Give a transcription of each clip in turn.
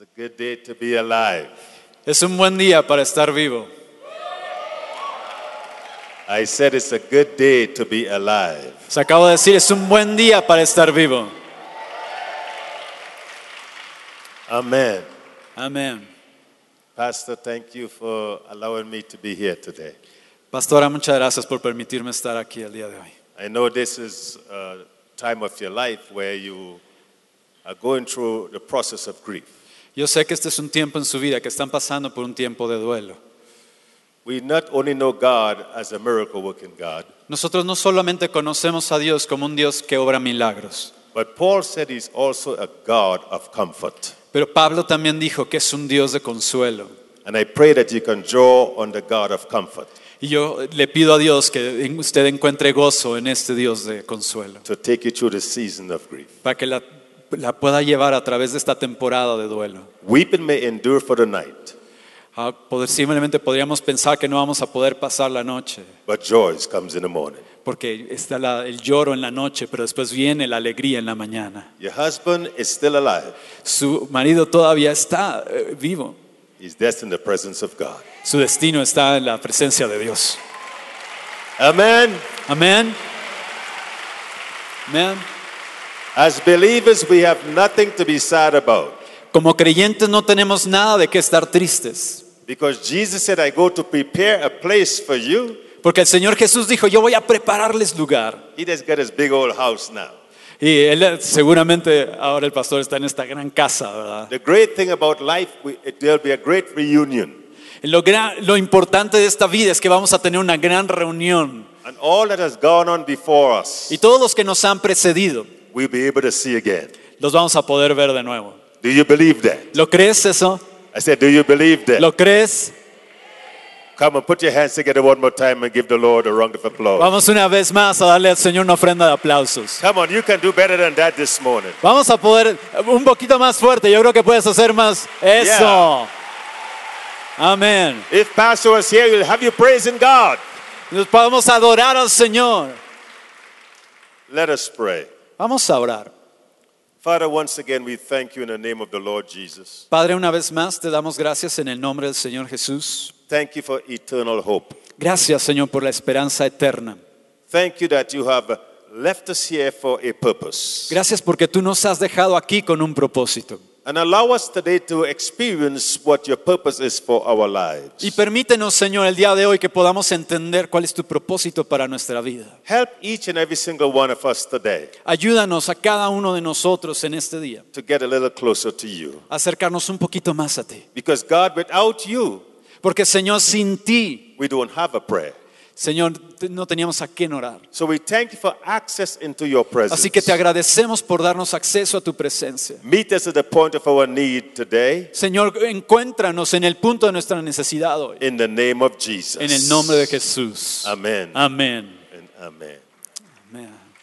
It's a good day to be alive. Es un buen día para estar vivo. I said it's a good day to be alive. Se acabo de decir, es un buen día para estar vivo. Amen. Amén. Pastor, thank you for allowing me to be here today. Pastora, muchas gracias por permitirme estar aquí el día de hoy. I know this is a time of your life where you are going through the process of grief. Yo sé que este es un tiempo en su vida que están pasando por un tiempo de duelo. We not only know God as a miracle working God, Nosotros no solamente conocemos a Dios como un Dios que obra milagros, but Paul said he's also a God of comfort. pero Pablo también dijo que es un Dios de consuelo. And I pray that you can draw on the God of comfort Y yo le pido a Dios que usted encuentre gozo en este Dios de consuelo, to take you through the season of grief. para que la, la pueda llevar a través de esta temporada de duelo. Weeping may endure for the night, Ah, posiblemente podríamos pensar que no vamos a poder pasar la noche, but joy comes in the morning. porque está la- el lloro en la noche, pero después viene la alegría en la mañana. Your husband is still alive. Su marido todavía está eh, vivo, He's destined in the presence of God. su destino está en la presencia de Dios. Amen. Amén. Amén. As believers, we have nothing to be sad about Como creyentes no tenemos nada de qué estar tristes, because Jesus said, I go to prepare a place for you. porque el Señor Jesús dijo, yo voy a prepararles lugar. He just got his big old house now. Y él eh, seguramente ahora el pastor está en esta gran casa, ¿verdad? The great thing about life, there'll be a great reunion. Lo, gra- lo importante de esta vida es que vamos a tener una gran reunión And all that has gone on before us, y todos los que nos han precedido we'll be able to see again. los vamos a poder ver de nuevo. Do you believe that? ¿Lo crees eso? I said, Do you believe that? ¿Lo crees? Come on, put your hands together one more time and give the Lord a round of applause. Vamos una vez más a darle al Señor una ofrenda de aplausos. Come on, you can do better than that this morning. Vamos a poder un poquito más fuerte. Yo creo que puedes hacer más. Eso. Amén. If Pastor was here, you'll have you praising God. Nos podemos adorar al Señor. Let us pray. Vamos a orar. Father, once again, we thank you in the name of the Lord Jesus. Padre, una vez más te damos gracias en el nombre del Señor Jesús. Thank you for eternal hope. Gracias, Señor, por la esperanza eterna. Thank you that you have left us here for a purpose. Gracias porque tú nos has dejado aquí con un propósito. And allow us today to experience what your purpose is for our lives. Y permítenos, Señor, el día de hoy que podamos entender cuál es tu propósito para nuestra vida. Help each and every single one of us today Ayúdanos a cada uno de nosotros en este día to get a little closer to you. a acercarnos un poquito más a ti. Because, God, without you, Porque, Señor, sin ti, we don't have a prayer. Señor, no teníamos a quién orar. So we thank you for access into your presence. Así que te agradecemos por darnos acceso a tu presencia. Meet us at the point of our need today Señor, encuéntranos en el punto de nuestra necesidad hoy. in the name of Jesus. En el nombre de Jesús. Amén. Amen. Amén.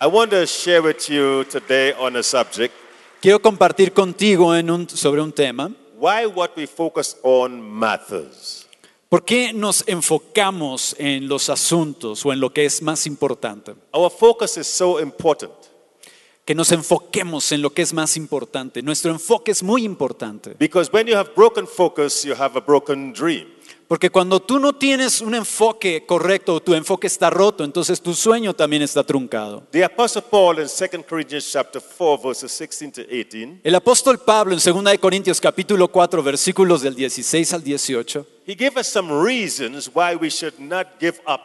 I want to share with you today on a subject Quiero compartir contigo en un- sobre un tema. why what we focus on matters. ¿Por qué nos enfocamos en los asuntos o en lo que es más importante? Our focus is so important Que nos enfoquemos en lo que es más importante. Nuestro enfoque es muy importante. because when you have broken focus, you have a broken dream. Porque cuando tú no tienes un enfoque correcto o tu enfoque está roto, entonces tu sueño también está truncado. The Apostle Paul in 2 Corinthians chapter 4, verses 16 to 18, El apóstol Pablo en 2 de Corintios capítulo 4 versículos del 16 al 18 he gave us some reasons why we should not give up.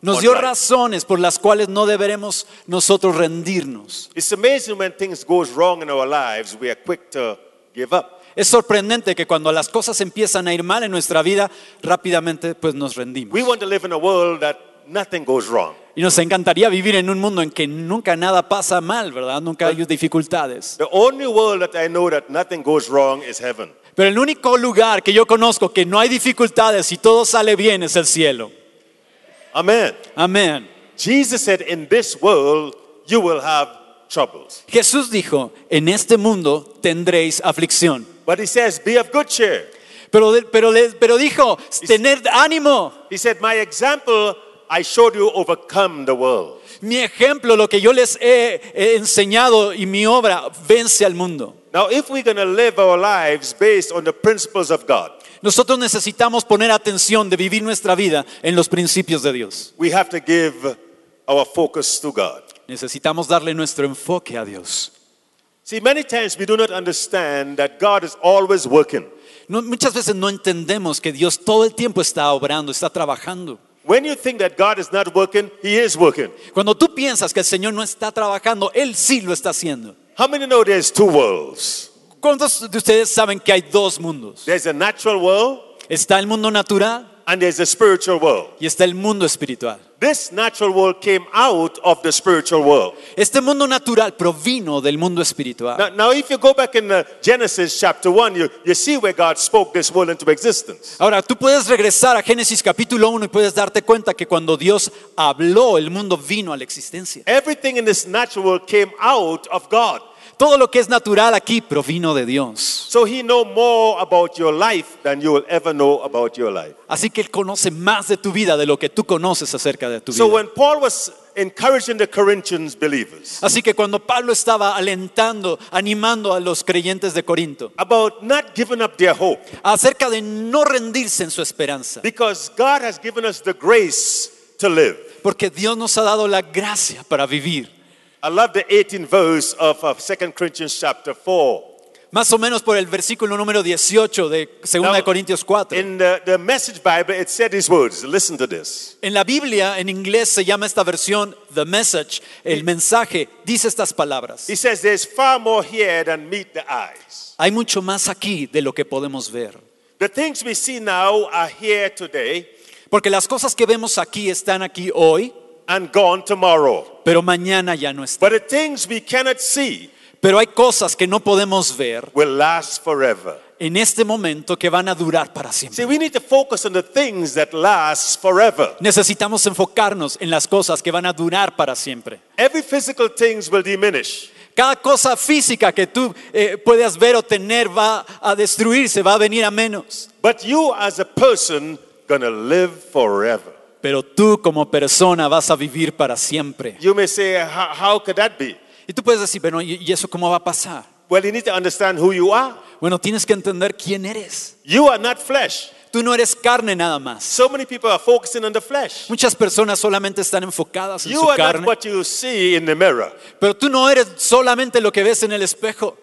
nos dio razones por las cuales no deberemos nosotros rendirnos. It's amazing when things goes wrong in our lives, we are quick to give up. Es sorprendente que cuando las cosas empiezan a ir mal en nuestra vida, rápidamente pues nos rendimos. We want to live in a world that nothing goes wrong. Y nos encantaría vivir en un mundo en que nunca nada pasa mal, ¿verdad? Nunca hay dificultades. The only world that I know that nothing goes wrong is heaven. Pero el único lugar que yo conozco que no hay dificultades y todo sale bien es el cielo. Amen. Amén. Jesus said, In this world, you will have troubles. Jesús dijo, en este mundo tendréis aflicción. But he says, Be of good cheer. Pero, pero, pero dijo, tener ánimo. He said, My example, I showed you overcome the world. Mi ejemplo, lo que yo les he, he enseñado y mi obra vence al mundo. Now, if we're going to live our lives based on the principles of God, Nosotros necesitamos poner atención de vivir nuestra vida en los principios de Dios. we have to give our focus to God. Necesitamos darle nuestro enfoque a Dios. See, many times we do not understand that God is always working. No- muchas veces no entendemos que Dios todo el tiempo está obrando, está trabajando. When you think that God is not working, He is working. Cuando tú piensas que el Señor no está trabajando, Él sí lo está haciendo. How many know there's two worlds? ¿Cuántos de ustedes saben que hay dos mundos? There's a natural world Está el mundo natural and there's a spiritual world. y está el mundo espiritual. This natural world came out of the spiritual world. Este mundo natural provino del mundo espiritual. Now, now if you go back in uh, Genesis chapter 1, you, you see where God spoke this world into existence. Ahora, tú puedes regresar a Génesis capítulo 1 y puedes darte cuenta que cuando Dios habló, el mundo vino a la existencia. Everything in this natural world came out of God. Todo lo que es natural aquí provino de Dios. So he know more about your life than you will ever know about your life. Así que Él conoce más de tu vida de lo que tú conoces acerca de tu So vida. when Paul was encouraging the Corinthians believers Así que cuando Pablo estaba alentando, animando a los creyentes de Corinto about not giving up their hope, acerca de no rendirse en su esperanza, because God has given us the grace to live. porque Dios nos ha dado la gracia para vivir. I love the 18th verse of, of 2 Corinthians chapter 4. Más o menos por el versículo número 18 de 2 Now, de Corintios 4. In the, the Message Bible, it said these words. Listen to this. En la Biblia, en inglés, se llama esta versión The Message, el mensaje, dice estas palabras. He says, There's far more here than meet the eyes. Hay mucho más aquí de lo que podemos ver. The things we see now are here today Porque las cosas que vemos aquí están aquí hoy, and gone tomorrow. pero mañana ya no están. But the things we cannot see Pero hay cosas que no podemos ver will last forever. en este momento que van a durar para siempre. See, we need to focus on the things that last forever. Necesitamos enfocarnos en las cosas que van a durar para siempre. Every physical things will diminish. Cada cosa física que tú eh, puedas ver o tener va a destruirse, va a venir a menos. But you as a person gonna live forever. Pero tú como persona vas a vivir para siempre. You may say, how, how could that be? Y tú puedes decir, bueno, ¿y eso cómo va a pasar? Well, you need to understand who you are. Bueno, tienes que entender quién eres. You are not flesh. Tú no eres carne nada más. So many people are focusing on the flesh. Muchas personas solamente están enfocadas en You su are not carne, what you see in the mirror. pero tú no eres solamente lo que ves en el espejo.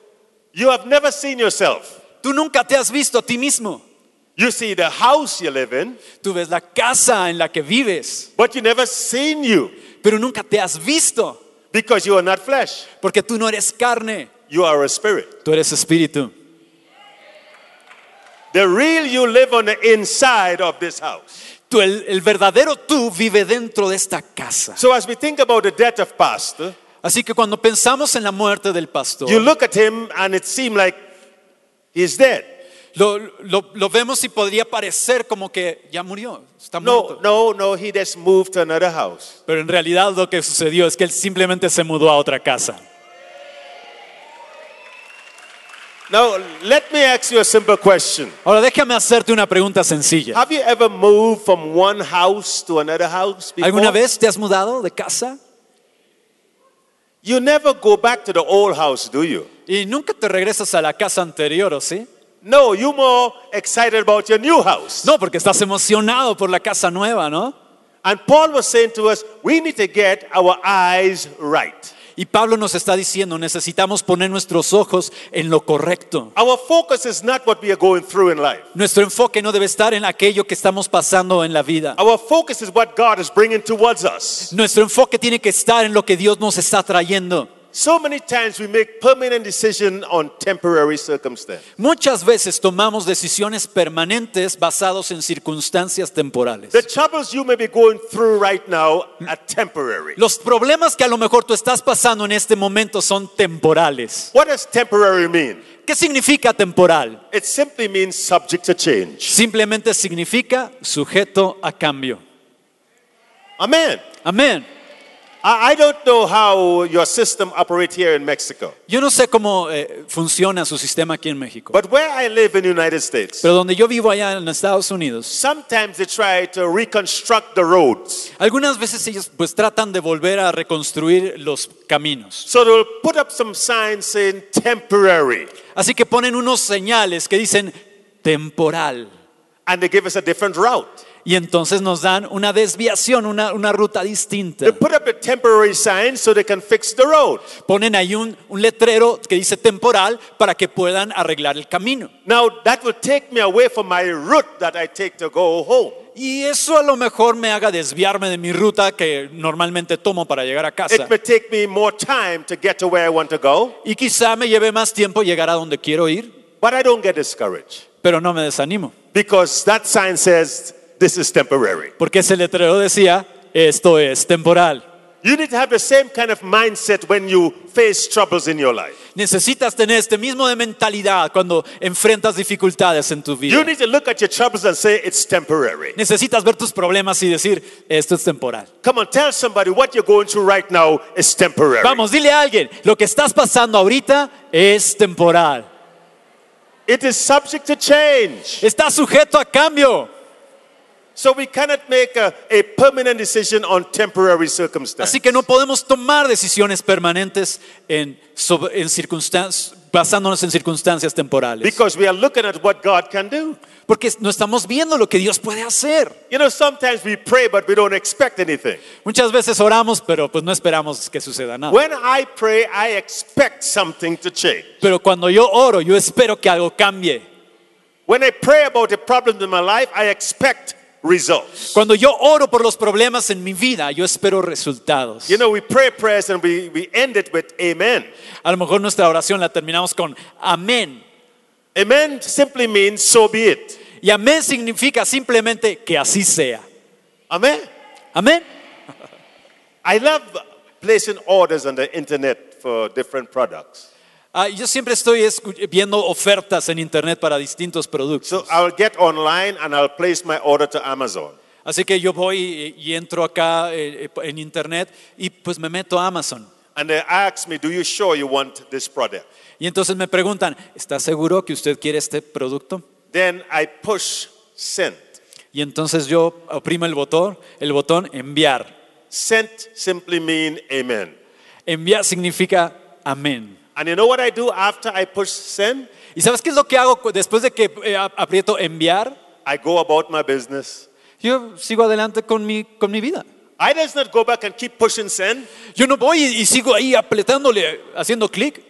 You have never seen yourself. Tú nunca te has visto a ti mismo. You see the house you live in, Tú ves la casa en la que vives, but you never seen you pero nunca te has visto, because you are not flesh. porque tú no eres carne, You are a spirit. tú eres espíritu. The real you live on the inside of this house. Tú, el, el verdadero tú vive dentro de esta casa. So as we think about the death of pastor, Así que cuando pensamos en la muerte del pastor, you look at him and it seemed like he's dead. Lo, lo- lo vemos y podría parecer como que ya murió, está No, muerto. no, no, he just moved to another house. Pero en realidad lo que sucedió es que él simplemente se mudó a otra casa. Now, let me ask you a simple question. Ahora déjame hacerte una pregunta sencilla. Have you ever moved from one house to another house before? ¿Alguna vez te has mudado de casa? You never go back to the old house, do you? Y nunca te regresas a la casa anterior, ¿o sí? No, you're more excited about your new house. No, porque estás emocionado por la casa nueva, ¿no? And Paul was saying to us, we need to get our eyes right. Y Pablo nos está diciendo, necesitamos poner nuestros ojos en lo correcto. Our focus is not what we are going through in life. Nuestro enfoque no debe estar en aquello que estamos pasando en la vida. Our focus is what God is bringing towards us. Nuestro enfoque tiene que estar en lo que Dios nos está trayendo. So many times we make permanent decision on temporary circumstance. Muchas veces tomamos decisiones permanentes basados en circunstancias temporales. The troubles you may be going through right now are temporary. Los problemas que a lo mejor tú estás pasando en este momento son temporales. What does temporary mean? ¿Qué significa temporal? It simply means subject to change. Simplemente significa sujeto a cambio. Amen. Amén. I, don't know how your system operates here in Mexico, Yo no sé cómo eh, funciona su sistema aquí en México, but where I live in the United States, pero donde yo vivo allá en Estados Unidos, sometimes they try to reconstruct the roads. algunas veces ellos pues tratan de volver a reconstruir los caminos. So they'll put up some signs saying temporary, Así que ponen unos señales que dicen temporal. and they give us a different route. Y entonces nos dan una desviación, una, una ruta distinta. They put up the temporary signs so they can fix the road. Ponen ahí un, un letrero que dice temporal para que puedan arreglar el camino. Now that will take me away from my route that I take to go home. Y eso a lo mejor me haga desviarme de mi ruta que normalmente tomo para llegar a casa. Y quizá me lleve más tiempo llegar a donde quiero ir, but I don't get discouraged pero no me desanimo. because that sign says this is temporary. Porque ese letrero decía, esto es temporal. You need to have the same kind of mindset when you face troubles in your life. Necesitas tener este mismo de mentalidad cuando enfrentas dificultades en tu You vida. need to look at your troubles and say it's temporary. Necesitas ver tus problemas y decir, esto es temporal. Come on, tell somebody what you're going through right now is temporary. Vamos, dile a alguien, lo que estás pasando ahorita es temporal. It is subject to change. Está sujeto a cambio. So we cannot make a, a permanent decision on temporary circumstances. Así que no podemos tomar decisiones permanentes en, sobre- en circunstancias, basándonos en circunstancias temporales. Because we are looking at what God can do. Porque no estamos viendo lo que Dios puede hacer. You know, sometimes we pray, but we don't expect anything. Muchas veces oramos, pero pues no esperamos que suceda nada. When I pray, I expect something to change. Pero cuando yo oro, yo espero que algo cambie. When I pray about the problems in my life, I expect results. Cuando yo oro por los problemas en mi vida, yo espero resultados. You know, we pray prayers and we, we end it with amen. A lo mejor nuestra oración la terminamos con amén. Amen simply means so be it. Y amén significa simplemente que así sea. Amen. Amén. I love placing orders on the internet for different products. Ah, yo siempre estoy viendo ofertas en internet para distintos productos. So I'll get online and I'll place my order to Amazon. Así que yo voy y, y entro acá eh, eh, en internet y pues me meto a Amazon. And they ask me, Do you sure you want this product? Y entonces me preguntan, ¿está seguro que usted quiere este producto? Then I push send. Y entonces yo oprimo el botón, el botón enviar. Sent simply mean amen. Enviar significa amén. And you know what I do after I push send? ¿Y sabes qué es lo que hago después de que eh, ap- aprieto enviar? I go about my business. Yo sigo adelante con mi, con mi vida. I does not go back and keep pushing send. Yo no voy y, y sigo ahí apretándole, haciendo clic,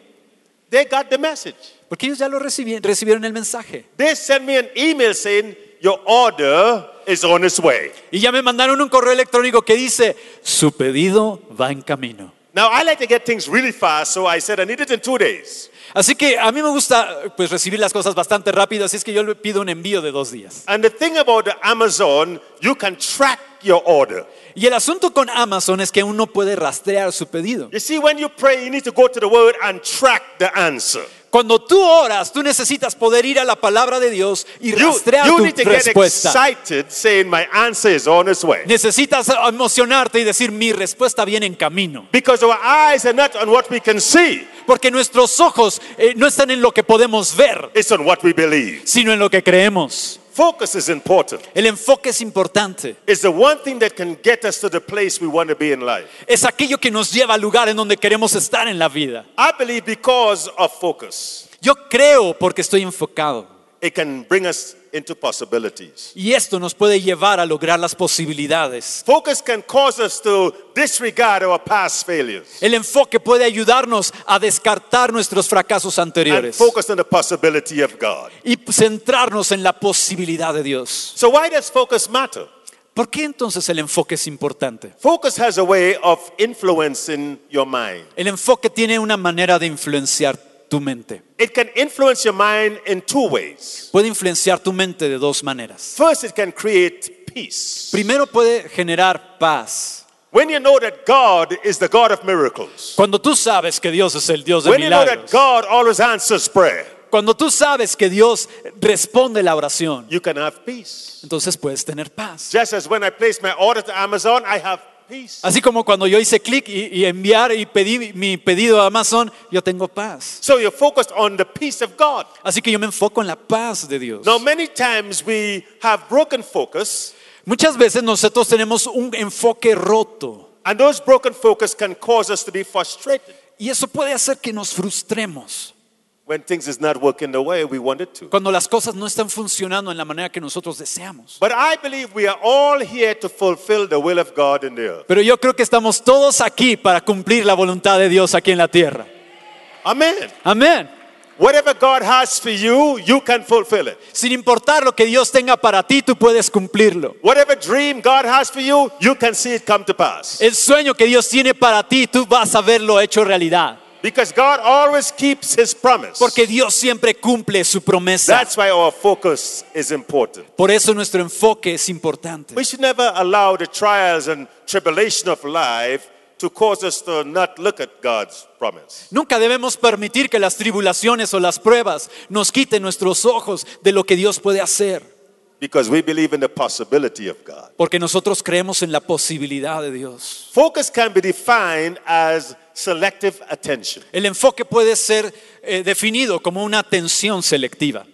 They got the message. porque ellos ya lo recibieron, recibieron el mensaje. They send me an email saying your order is on its way. Y ya me mandaron un correo electrónico que dice, su pedido va en camino. Now I like to get things really fast, so I said I need it in two days. Así que a mí me gusta pues recibir las cosas bastante rápido, así es que yo le pido un envío de dos días. And the thing about the Amazon, you can track your order. Y el asunto con Amazon es que uno puede rastrear su pedido. You see, when you pray, you need to go to the word and track the answer. Cuando tú oras, tú necesitas poder ir a la palabra de Dios y You, rastrear you tu need to get respuesta. excited saying, My answer is on its way. Necesitas emocionarte y decir, mi respuesta viene en camino. Because our eyes are not on what we can see, Porque nuestros ojos eh, no están en lo que podemos ver, it's on what we believe. sino en lo que creemos. Focus is important. El enfoque es importante. It's the one thing that can get us to the place we want to be in life. Es aquello que nos lleva al lugar en donde queremos estar en la vida. I believe because of focus, Yo creo porque estoy enfocado. It can bring us into possibilities. Y esto nos puede llevar a lograr las posibilidades. Focus can cause us to disregard our past failures El enfoque puede ayudarnos a descartar nuestros fracasos and anteriores focus on the possibility of God. y centrarnos en la posibilidad de Dios. So, why does focus matter? ¿Por qué entonces el enfoque es importante? Focus has a way of influencing your mind. El enfoque tiene una manera de influenciar tu mente. It can influence your mind in two ways. Puede influenciar tu mente de dos maneras. First, it can create peace. Primero puede generar paz. When you know that God is the God of miracles, Cuando tú sabes que Dios es el Dios de when you know that milagros, God always answers prayer, cuando tú sabes que Dios responde la oración, you can have peace. entonces puedes tener paz. Just as when I place my order to Amazon, I have peace. Así como cuando yo hice clic y, y enviar y pedí mi pedido a Amazon, yo tengo paz. So you're focused on the peace of God. Así que yo me enfoco en la paz de Dios. Now, many times we have broken focus, Muchas veces nosotros tenemos un enfoque roto and those broken focus can cause us to be frustrated y eso puede hacer que nos frustremos when things is not working the way we want it to. cuando las cosas no están funcionando en la manera que nosotros deseamos. But I believe we are all here to fulfill the will of God in the earth. Pero yo creo que estamos todos aquí para cumplir la voluntad de Dios aquí en la tierra. Amen. Amén. Whatever God has for you, you can fulfill it. Sin importar lo que Dios tenga para ti, tú puedes cumplirlo. Whatever dream God has for you, you can see it come to pass. El sueño que Dios tiene para ti, tú vas a verlo hecho realidad. Because God always keeps his promise. Porque Dios siempre cumple su promesa. That's why our focus is important. Por eso nuestro enfoque es importante. We should never allow the trials and tribulation of life to cause us to not look at God's promise. Nunca debemos permitir que las tribulaciones o las pruebas nos quiten nuestros ojos de lo que Dios puede hacer. Because we believe in the possibility of God. Porque nosotros creemos en la posibilidad de Dios. Focus can be defined as selective attention. El enfoque puede ser eh, definido como una atención selectiva.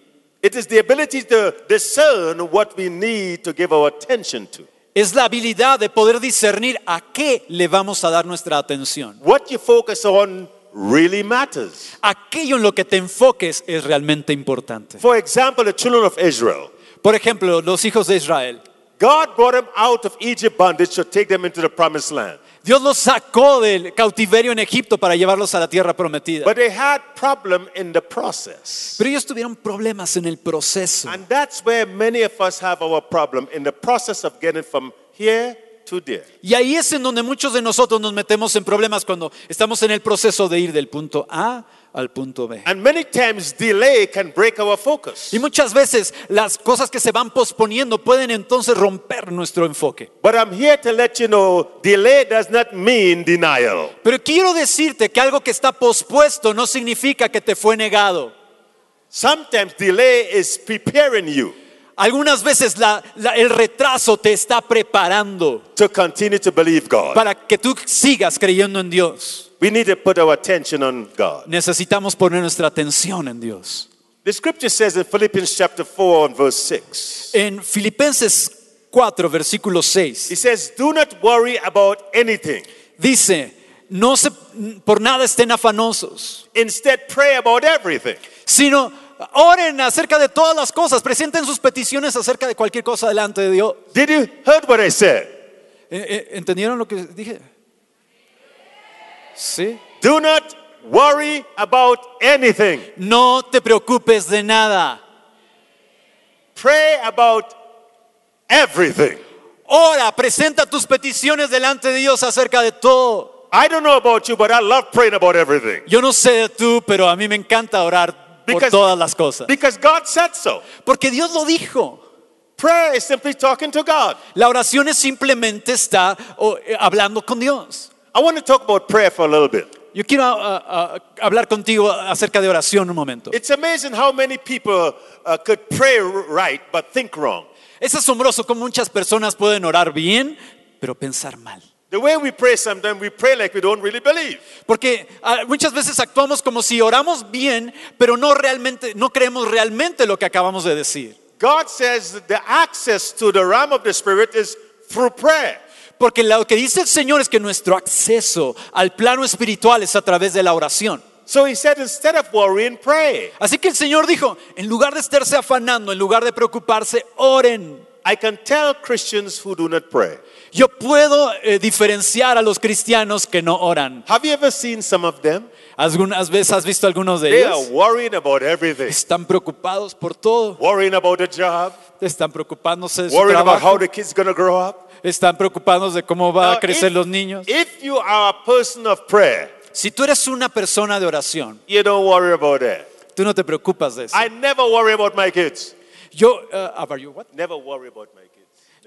It is the ability to discern what we need to give our attention to. Es la habilidad de poder discernir a qué le vamos a dar nuestra atención. What you focus on really matters. Aquello en lo que te enfoques es realmente importante. For example, the children of Israel. Por ejemplo, los hijos de Israel. God brought them out of Egypt bondage to take them into the promised land. Dios los sacó del cautiverio en Egipto para llevarlos a la tierra prometida. But they had problem in the process. Pero ellos tuvieron problemas en el proceso. And that's where many of us have our problem in the process of getting from here to there. Y ahí es en donde muchos de nosotros nos metemos en problemas cuando estamos en el proceso de ir del punto A al punto B. And many times delay can break our focus. Y muchas veces las cosas que se van posponiendo pueden entonces romper nuestro enfoque. But I'm here to let you know delay does not mean denial. Pero quiero decirte que algo que está pospuesto no significa que te fue negado. Sometimes delay is preparing you Algunas veces la- la- el retraso te está preparando to continue to believe God. para que tú sigas creyendo en Dios. We need to put our attention on God. Necesitamos poner nuestra atención en Dios. The scripture says in Philippians chapter 4 and verse 6. En Filipenses 4, versículo 6, He says, Do not worry about anything. dice, no se, por nada estén afanosos, Instead, pray about everything. sino oren acerca de todas las cosas, presenten sus peticiones acerca de cualquier cosa delante de Dios. Did you heard what I said? Eh, eh, ¿Entendieron lo que dije? Sí. Do not worry about anything. No te preocupes de nada. Pray about everything. Ora, presenta tus peticiones delante de Dios acerca de todo. I don't know about you, but I love praying about everything. Yo no sé de tú, pero a mí me encanta orar por Because- todas las cosas. Because God said so. Porque Dios lo dijo. Prayer is simply talking to God. La oración es simplemente está eh, hablando con Dios. I want to talk about prayer for a little bit. Yo quiero ah, ah, hablar contigo acerca de oración un momento. It's amazing how many people uh, could pray right but think wrong. Es asombroso cómo muchas personas pueden orar bien, pero pensar mal. The way we pray sometimes, we pray like we don't really believe. Porque ah, muchas veces actuamos como si oramos bien, pero no realmente, no creemos realmente lo que acabamos de decir. God says that the access to the realm of the Spirit is through prayer. Porque lo que dice el Señor es que nuestro acceso al plano espiritual es a través de la oración. So he said, instead of worrying, pray. Así que el Señor dijo, en lugar de estarse afanando, en lugar de preocuparse, oren. I can tell Christians who do not pray. Yo puedo eh, diferenciar a los cristianos que no oran. Have you ever seen some of them? Algunas veces has visto algunos de They are ellos. worrying about everything. Están preocupados por todo. Worrying about a job, Están preocupándose de su worrying about how trabajo. the kid's to grow up. Están preocupados de cómo van a crecer if- los niños. If you are a person of prayer, Si tú eres una persona de oración, you don't worry about that. tú no te preocupas de eso. I never worry about my kids. Yo, uh, about you, what? Never worry about my kids.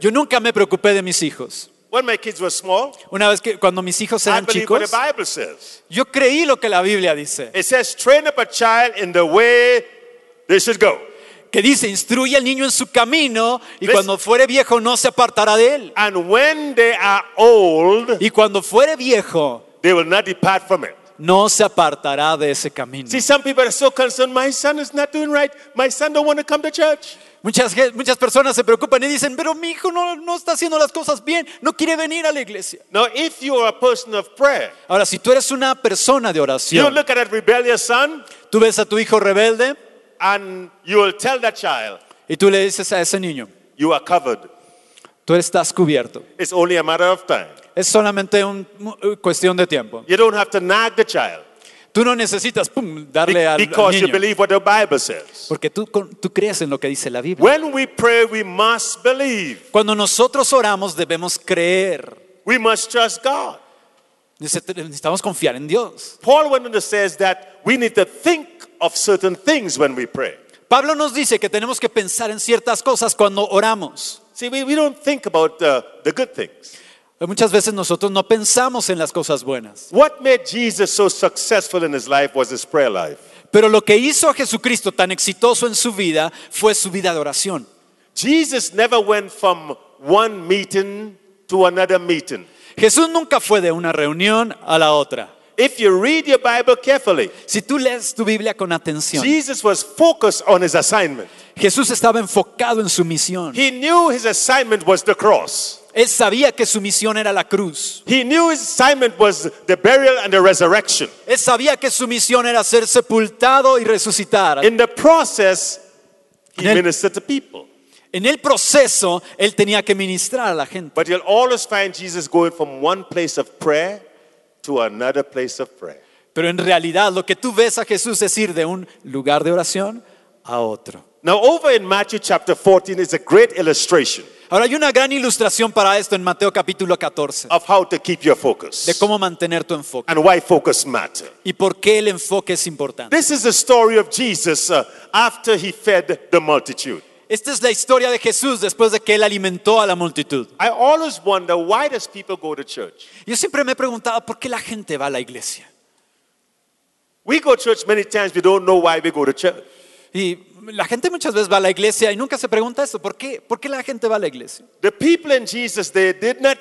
Yo nunca me preocupé de mis hijos. When my kids were small, Una vez que cuando mis hijos I eran what chicos, the Bible says. yo creí lo que la Biblia dice. It says, train up a child in the way they should go. que dice, instruye al niño en su camino y Listen. cuando fuere viejo no se apartará de él. And when they are old, Y cuando fuere viejo they will not depart from it. no se apartará de ese camino. See, some people are so concerned, my son is not doing right. My son don't want to come to church. Muchas, muchas personas se preocupan y dicen, pero mi hijo no, no está haciendo las cosas bien, no quiere venir a la iglesia. Now, if you are a person of prayer, Ahora, si tú eres una persona de you oración, look at that rebellious son tú ves a tu hijo rebelde and you will tell that child, y tú le dices a ese niño, you are covered. tú estás cubierto. It's only a matter of time. Es solamente una cuestión de tiempo. You don't have to nag the child Tú no necesitas pum, darle al, al because you niño, believe what the Bible says. porque tú, tú crees en lo que dice la Biblia. When we pray, we must believe. Cuando nosotros oramos debemos creer. We must trust God. Necesitamos confiar en Dios. Paul went on to says that we need to think of certain things when we pray. Pablo nos dice que tenemos que pensar en ciertas cosas cuando oramos. See, we, we don't think about uh, the good things. Muchas veces nosotros no pensamos en las cosas buenas. What made Jesus so successful in his life was his prayer life. Pero lo que hizo a Jesucristo tan exitoso en su vida fue su vida de oración. Jesus never went from one meeting to another meeting. Jesús nunca fue de una reunión a la otra. If you read your Bible carefully, Si tú lees tu Biblia con atención, Jesus was focused on his assignment. Jesús estaba enfocado en su misión. He knew his assignment was the cross. Él sabía que su misión era la cruz. He knew his assignment was the burial and the resurrection. Él sabía que su misión era ser sepultado y resucitar. In the process, he En el- ministered to people. En el proceso, él tenía que ministrar a la gente. But you'll always find Jesus going from one place of prayer to another place of prayer. Pero en realidad lo que tú ves a Jesús es ir de un lugar de oración a otro. Now, over in Matthew chapter 14 is a great illustration Ahora hay una gran ilustración para esto en Mateo capítulo 14, of how to keep your focus de cómo mantener tu enfoque and why focus matter. y por qué el enfoque es importante. This is the story of Jesus uh, after he fed the multitude. Esta es la historia de Jesús después de que él alimentó a la multitud. I always wonder why does people go to church? Yo siempre me he preguntado por qué la gente va a la iglesia. We go to church many times, we don't know why we go to church. Y la gente muchas veces va a la iglesia y nunca se pregunta esto, ¿por qué? ¿Por qué la gente va a la iglesia? The people in Jesus, they did not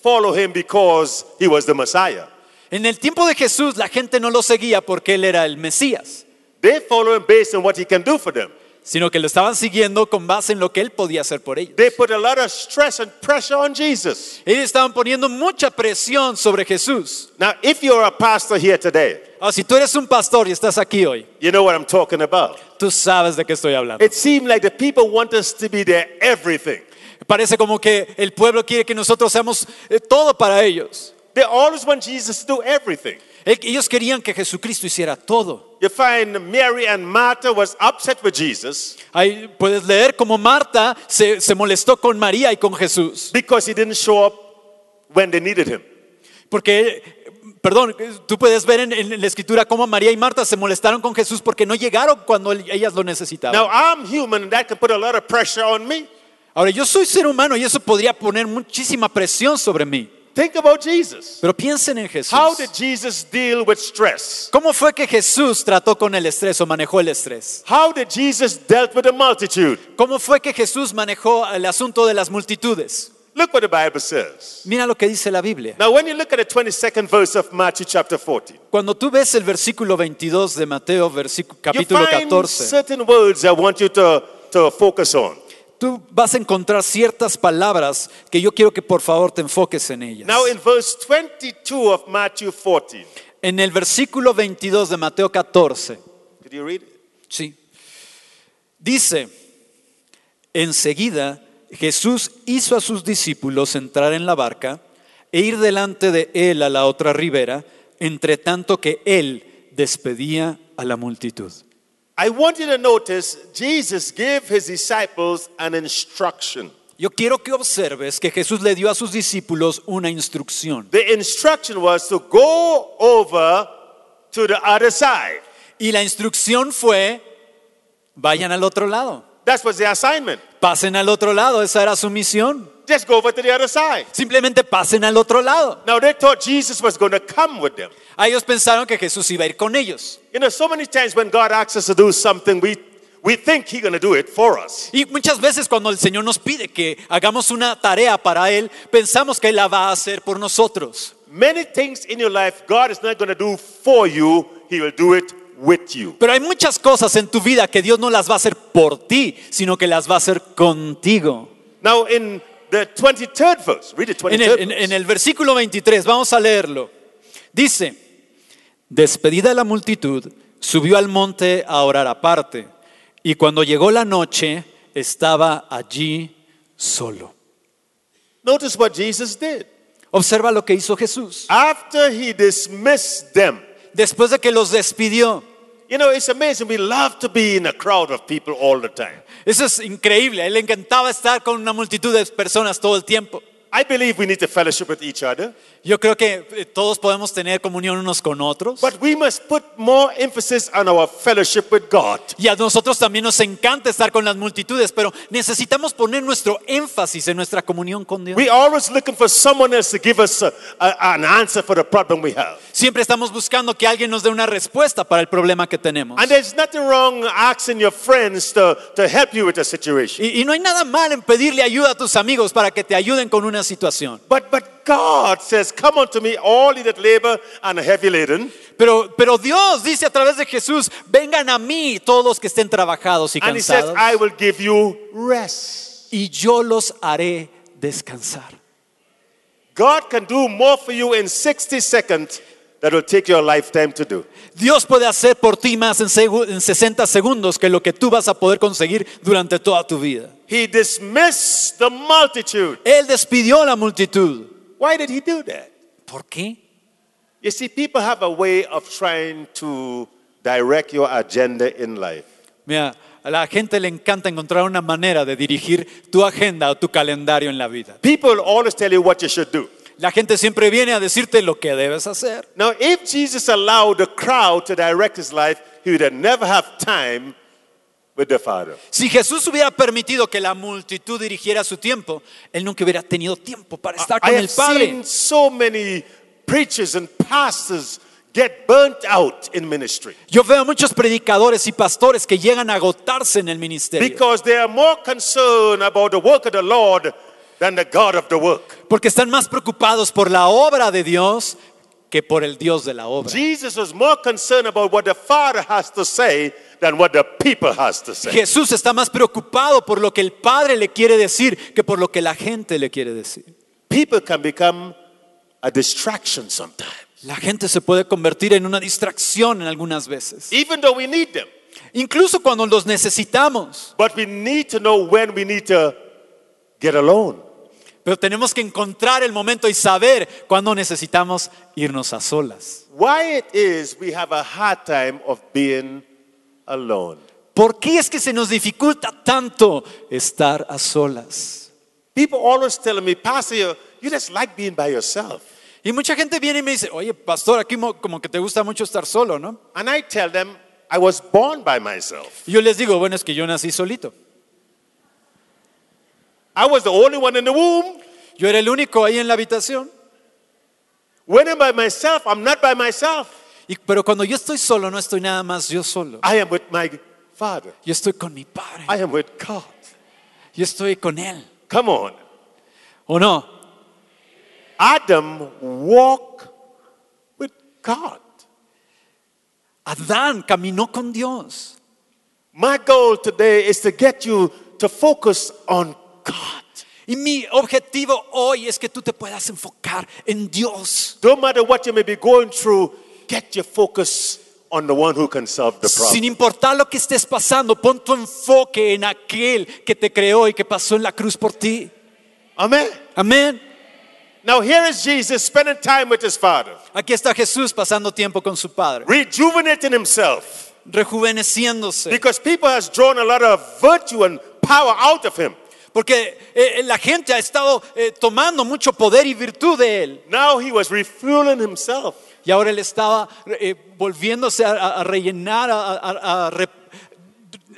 follow him because he was the Messiah. En el tiempo de Jesús la gente no lo seguía porque él era el Mesías, They follow him based on what he can do for them. Sino que lo estaban siguiendo con base en lo que él podía hacer por ellos. They put a lot of stress and pressure on Jesus. Ellos estaban poniendo mucha presión sobre Jesús. Now, if you're a pastor here today, Ah, si tú eres un pastor y estás aquí hoy, you know what I'm talking about. tú sabes de qué estoy hablando. It seemed like the people want us to be their everything. Parece como que el pueblo quiere que nosotros seamos eh, todo para ellos. They always want Jesus to do everything. El- Ellos querían que Jesucristo hiciera todo. You find Mary and Martha was upset with Jesus Ahí puedes leer cómo Marta se, se molestó con María y con Jesús. because he didn't show up when they needed him. Porque, perdón, tú puedes ver en, en la escritura cómo María y Marta se molestaron con Jesús porque no llegaron cuando ellas lo necesitaban. Now, I'm human and that can put a lot of pressure on me. Ahora, yo soy ser humano y eso podría poner muchísima presión sobre mí. Think about Jesus. Pero piensen en Jesús. How did Jesus deal with stress? ¿Cómo fue que Jesús trató con el estrés o manejó el estrés? How did Jesus dealt with the multitude? ¿Cómo fue que Jesús manejó el asunto de las multitudes? Look what the Bible says. Mira lo que dice la Biblia. Now, when you look at the 22nd verse of Matthew chapter 14, Cuando tú ves el versículo 22 de Mateo, versículo, you capítulo find 14, certain words I want you to, to focus on. Tú vas a encontrar ciertas palabras que yo quiero que por favor te enfoques en ellas. Now, in verse 22 of Matthew 14, En el versículo 22 de Mateo 14, did you read it? sí, dice, enseguida Jesús hizo a sus discípulos entrar en la barca e ir delante de él a la otra ribera, entre tanto que él despedía a la multitud. I want you to notice Jesus gave his disciples an instruction. Yo quiero que observes que Jesús le dio a sus discípulos una instrucción. The instruction was to go over to the other side. Y la instrucción fue, vayan al otro lado, That was the assignment. pasen al otro lado, esa era su misión. Just go over to the other side. Simplemente pasen al otro lado. Now they thought Jesus was going to come with them. A ellos pensaron que Jesús iba a ir con ellos. You know, so many times when God asks us to do something, we, we think He's going to do it for us. Y muchas veces cuando el Señor nos pide que hagamos una tarea para Él, pensamos que Él la va a hacer por nosotros. Many things in your life God is not going to do for you, He will do it with you. Pero hay muchas cosas en tu vida que Dios no las va a hacer por ti, sino que las va a hacer contigo. Now, in the 23rd verse, read the 23rd En el, en el versículo 23, vamos a leerlo. Dice, despedida la multitud, subió al monte a orar aparte, y cuando llegó la noche, estaba allí solo. Notice what Jesus did. Observa lo que hizo Jesús. After He dismissed them, Después de que los despidió, you know, it's amazing. We love to be in a crowd of people all the time. eso es increíble, a él le encantaba estar con una multitud de personas todo el tiempo. I believe we need to fellowship with each other, Yo creo que eh, todos podemos tener comunión unos con otros. but we must put more emphasis on our fellowship with God. Y a nosotros también nos encanta estar con las multitudes, pero necesitamos poner nuestro énfasis en nuestra comunión con Dios. We always looking for someone else to give us a- a- an answer for the problem we have. Siempre estamos buscando que alguien nos dé una respuesta para el problema que tenemos. And there's nothing wrong asking your friends to, to help you with a situation. Y, y no hay nada mal en pedirle ayuda a tus amigos para que te ayuden con una situación. But, but God says, Come unto me, all ye that labor and are heavy laden, Pero, pero Dios dice a través de Jesús, vengan a mí todos los que estén trabajados y and He says, cansados, I will give you rest. y yo los haré descansar. God can do more for you in 60 seconds that will take your lifetime to do. Dios puede hacer por ti más en, en 60 segundos que lo que tú vas a poder conseguir durante toda tu vida. He dismissed the multitude. Él despidió a la multitud. Why did He do that? ¿Por qué? You see, people have a way of trying to direct your agenda in life. Mira, a la gente le encanta encontrar una manera de dirigir tu agenda o tu calendario en la vida. People always tell you what you should do. La gente siempre viene a decirte lo que debes hacer. Now, if Jesus allowed the crowd to direct his life, he would have never have time with the Father. Si Jesús hubiera permitido que la multitud dirigiera su tiempo, él nunca hubiera tenido tiempo para estar I con have el Padre. seen so many preachers and pastors get burnt out in ministry Yo veo muchos predicadores y pastores que llegan a agotarse en el ministerio because they are more concerned about the work of the Lord than the God of the work. porque están más preocupados por la obra de Dios que por el Dios de la obra. Jesus was more concerned about what the Father has to say than what the people has to say. Jesús está más preocupado por lo que el Padre le quiere decir que por lo que la gente le quiere decir. People can become a distraction sometimes, La gente se puede convertir en una distracción en algunas veces, even though we need them. incluso cuando los necesitamos. But we need to know when we need to get alone. Pero tenemos que encontrar el momento y saber cuándo necesitamos irnos a solas. Why it is we have a hard time of being alone. ¿Por qué es que se nos dificulta tanto estar a solas? People always tell me, Pastor, you, just like being by yourself. Y mucha gente viene y me dice, oye, pastor, aquí mo- como que te gusta mucho estar solo, ¿no? And I tell them, I was born by myself. Y yo les digo, bueno, es que yo nací solito. I was the only one in the womb. Yo era el único ahí en la habitación. When I'm by myself, I'm not by myself. Y, pero cuando yo estoy solo, no estoy nada más yo solo. I am with my Father. Yo estoy con mi Padre. I am with God. Yo estoy con Él. Come on. ¿O no? Adam walked with God. Adán caminó con Dios. My goal today is to get you to focus on God. Y mi objetivo hoy es que tú te puedas enfocar en Dios. No matter what you may be going through, get your focus on the one who can solve the Sin problem. importar lo que estés pasando, pon tu enfoque en aquel que te creó y que pasó en la cruz por ti. Amen. Amén. Now here is Jesus spending time with his Father, Aquí está Jesús pasando tiempo con su Padre, rejuvenating himself rejuveneciéndose. because people has drawn a lot of virtue and power out of him. Porque eh, la gente ha estado eh, tomando mucho poder y virtud de él. Now he was refueling himself. Y ahora él estaba eh, volviéndose a, rellenar, a, a- a re-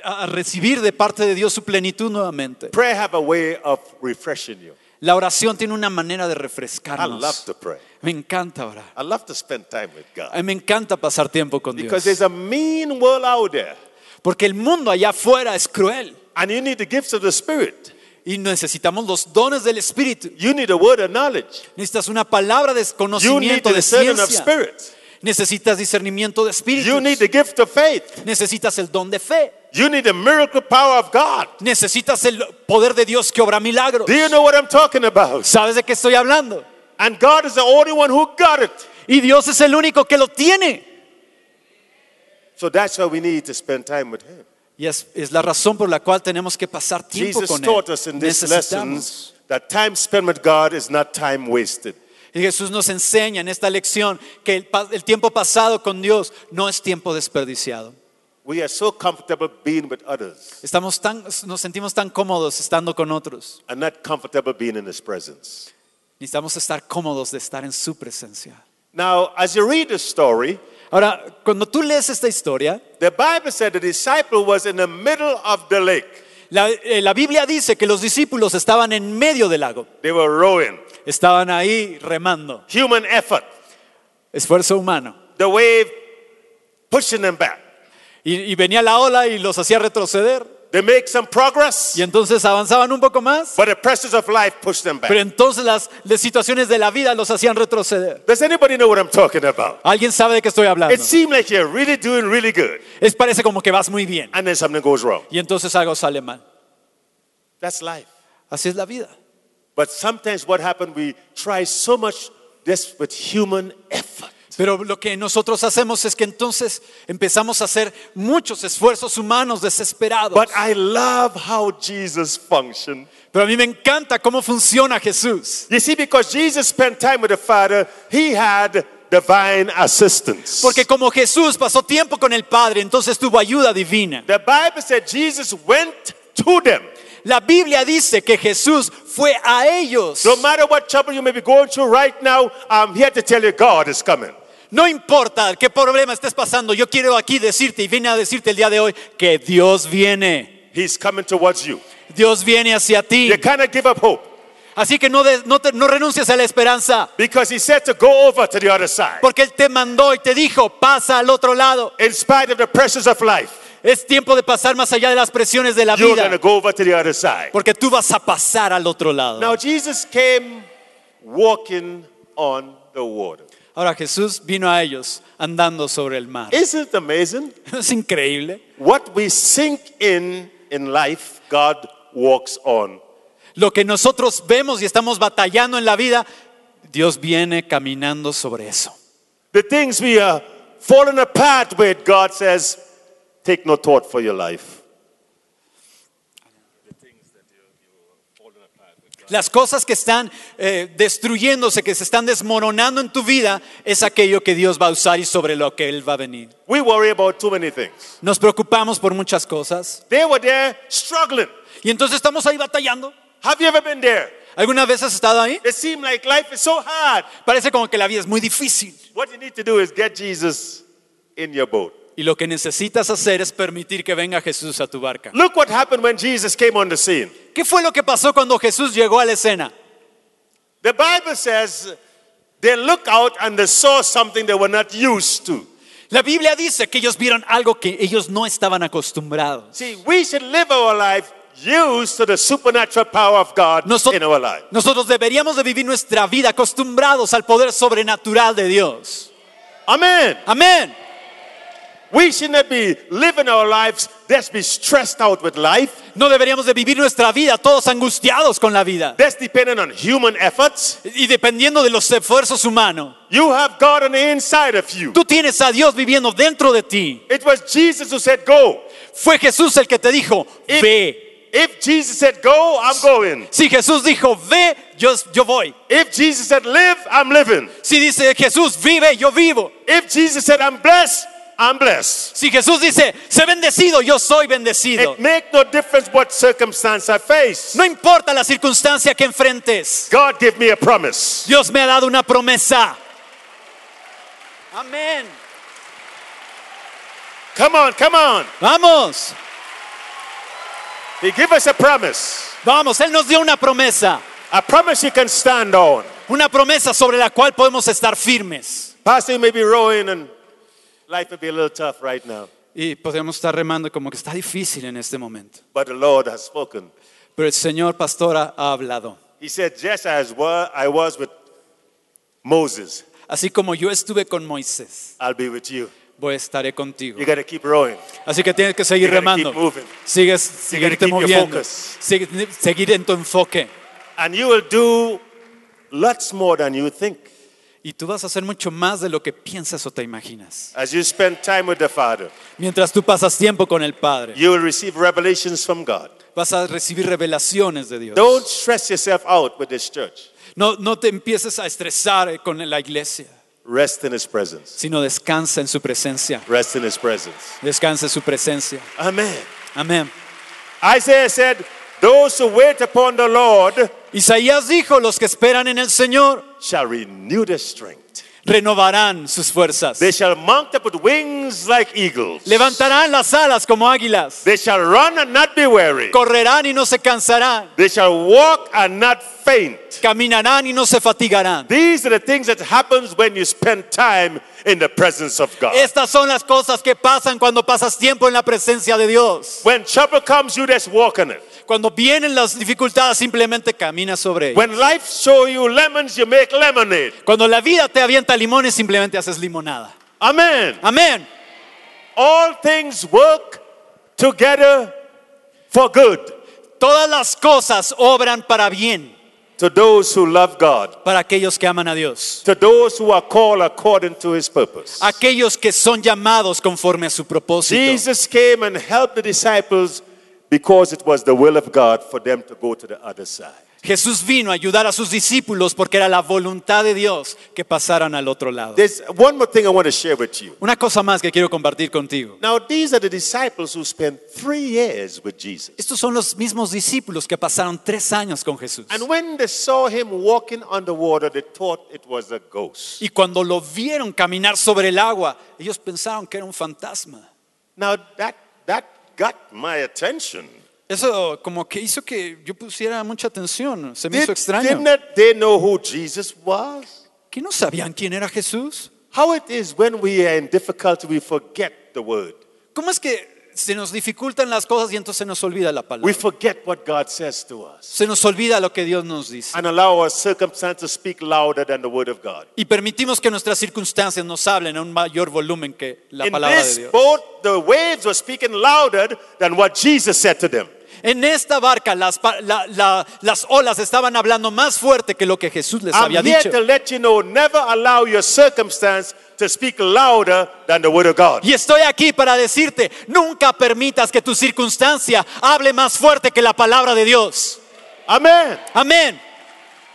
a recibir de parte de Dios su plenitud nuevamente. Prayer have a way of refreshing you. La oración tiene una manera de I love refrescarnos. to pray. Me encanta orar. I love to spend time with God me encanta pasar tiempo con because Dios. there's a mean world out there. Porque el mundo allá afuera es cruel And you need the gifts of the Spirit. Y necesitamos los dones del Espíritu. You need a word of knowledge. Necesitas una palabra de You need conocimiento, the de ciencia. Necesitas discernimiento de espíritu. You need the gift of faith. Necesitas el don de fe. You need the miracle power of God. Necesitas el poder de Dios que obra milagros. Do you know what I'm talking about? ¿Sabes de qué estoy hablando? And God is the only one who got it. Y Dios es el único que lo tiene. So that's why we need to spend time with Him. Y es, es la razón por la cual tenemos que pasar tiempo Jesus con taught Él. us in these Necesitamos. lessons that time spent with God is not time wasted. Y Jesús nos enseña en esta lección que el, el tiempo pasado con Dios no es tiempo desperdiciado. We are so comfortable being with others Estamos tan, nos sentimos tan cómodos estando con otros. and not comfortable being in His presence. Necesitamos estar cómodos de estar en su presencia. Now, as you read the story, Ahora, cuando tú lees esta historia, the Bible said the disciple was in the middle of the lake. la, eh, la Biblia dice que los discípulos estaban en medio del lago. They were rowing. Estaban ahí remando. Human effort. Esfuerzo humano. The wave pushing them back. Y, y venía la ola y los hacía retroceder. They make some progress, Y entonces avanzaban un poco más. but the pressures of life push them back. Pero entonces las, las situaciones de la vida los hacían retroceder. Does anybody know what I'm talking about? ¿Alguien sabe de qué estoy hablando? It seems like you're really doing really good, Es parece como que vas muy bien. and then something goes wrong. Y entonces algo sale mal. That's life. Así es la vida. But sometimes what happens, we try so much this with human effort. Pero lo que nosotros hacemos es que entonces empezamos a hacer muchos esfuerzos humanos desesperados. But I love how Jesus functioned. Pero a mí me encanta cómo funciona Jesús. You see, because Jesus spent time with the Father, he had divine assistance. Porque como Jesús pasó tiempo con el Padre, entonces tuvo ayuda divina. the Bible said Jesus went to them. La Biblia dice que Jesús fue a ellos. No matter what trouble you may be going through right now, I'm here to tell you God is coming. No importa qué problema estés pasando, yo quiero aquí decirte y vine a decirte el día de hoy que Dios viene. He's coming towards you. Dios viene hacia ti. You cannot give up hope Así que no, de- no, te- no renuncies a la esperanza, because He said to go over to the other side. porque Él te mandó y te dijo, pasa al otro lado. In spite of the pressures of life, Es tiempo de pasar más allá de las presiones de la you're vida, go over to the other side. porque tú vas a pasar al otro lado. Now, Jesus came walking on the water. Ahora Jesús vino a ellos andando sobre el mar. Isn't it amazing? Es increíble. What we sink in in life, God walks on. Lo que nosotros vemos y estamos batallando en la vida, Dios viene caminando sobre eso. The things we are falling apart with, God says, take no thought for your life. Las cosas que están eh, destruyéndose, que se están desmoronando en tu vida, es aquello que Dios va a usar y sobre lo que Él va a venir. We worry about too many things. Nos preocupamos por muchas cosas They were there struggling. y entonces estamos ahí batallando. Have you ever been there? ¿Alguna vez has estado ahí? It seemed like life is so hard. Parece como que la vida es muy difícil. What you need to do is get Jesus in your boat. Y lo que necesitas hacer es permitir que venga Jesús a tu barca. Look what happened when Jesus came on the scene. ¿Qué fue lo que pasó cuando Jesús llegó a la escena? The Bible says they looked out and they saw something they were not used to. La Biblia dice que ellos vieron algo que ellos no estaban acostumbrados. See, we should live our life used to the supernatural power of God Noso- in our life. Nosotros deberíamos de vivir nuestra vida acostumbrados al poder sobrenatural de Dios. Amen. Amén. We should not be living our lives just be stressed out with life. No deberíamos de vivir nuestra vida todos angustiados con la vida That's dependent on human efforts. y dependiendo de los esfuerzos humanos. You have God on the inside of you. Tú tienes a Dios viviendo dentro de ti. It was Jesus who said, Go. Fue Jesús el que te dijo, If, ve. if Jesus said, Go, I'm going. Si Jesús dijo, ve, yo, yo voy. If Jesus said, Live, I'm living. Si dice Jesús, vive, yo vivo. If Jesus said, I'm blessed, I'm blessed. Si Jesús dice, sé bendecido, yo soy bendecido. It make no difference what circumstance I face. No importa la circunstancia que enfrentes. God give me a promise. Dios me ha dado una promesa. Amén. Come on, come on. Vamos, He give us a promise. vamos. Él nos dio una promesa. A promise you can stand on. Una promesa sobre la cual podemos estar firmes. Pastor, you may be rowing and life will be a little tough right now. Y podemos estar remando como que está difícil en este momento. But the Lord has spoken. Pero el Señor pastor ha ha hablado. He said, Just as I was with Moses, Así como yo estuve con Moisés, I'll be with you. voy estaré contigo. You got to keep rowing. Así que tienes que seguir You gotta remando. keep moving. Sigues, seguirte keep your moviendo. focus. Sigue- seguir en tu enfoque. And you will do lots more than you think. Y tú vas a hacer mucho más de lo que piensas o te imaginas. As you spend time with the Father, Mientras tú pasas tiempo con el Padre, you will receive revelations from God. vas a recibir revelaciones de Dios. Don't stress yourself out with this church. No, no te empieces a estresar con la iglesia, Rest in His presence. sino descansa en su presencia. Rest in His presence. Descansa en su presencia. Amen. Amén. Isaiah said, Those who wait upon the Lord Isaías dijo, los que esperan en el Señor shall renew their strength. renovarán sus fuerzas. They shall mount up with wings like eagles. Levantarán las alas como águilas. They shall run and not be weary. Correrán y no se cansarán. They shall walk and not faint. Caminarán y no se fatigarán. These are the things that happens when you spend time in the presence of God. Estas son las cosas que pasan cuando pasas tiempo en la presencia de Dios. When trouble comes, you just walk on it. Cuando vienen las dificultades, simplemente camina sobre ellas. When life show you lemons, you make lemonade. Cuando la vida te avienta limones, simplemente haces limonada. Amen. Amén. All things work together for good Todas las cosas obran para bien to those who love God, para aquellos que aman a Dios. to those who are called according to his purpose. Aquellos que son llamados conforme a su propósito. Jesus came and helped the disciples because it was the will of God for them to go to the other side. Jesús vino a ayudar a sus discípulos porque era la voluntad de Dios que pasaran al otro lado. There's one more thing I want to share with you. Una cosa más que quiero compartir contigo. Now, these are the disciples who spent three years with Jesus. Estos son los mismos discípulos que pasaron tres años con Jesús. And when they saw him walking on the water, they thought it was a ghost. Y cuando lo vieron caminar sobre el agua, ellos pensaron que era un fantasma. Now, that, that got my attention. Eso como que hizo que yo pusiera mucha atención. Se me hizo Did, extraño. did not they know who Jesus was? ¿Que no sabían quién era Jesús? How it is when we are in difficulty, we forget the word. ¿Cómo es que se nos dificultan las cosas y entonces se nos olvida la We palabra? forget what God says to us Se nos olvida lo que Dios nos dice. and allow our circumstances to speak louder than the word of God. Y permitimos que nuestras circunstancias nos hablen a un mayor volumen que la in palabra de Dios. boat, the waves were speaking louder than what Jesus said to them. En esta barca las, la- la- las olas estaban hablando más fuerte que lo que Jesús les I'm había dicho. Y estoy aquí para decirte, nunca permitas que tu circunstancia hable más fuerte que la palabra de Dios. Amen. Amén.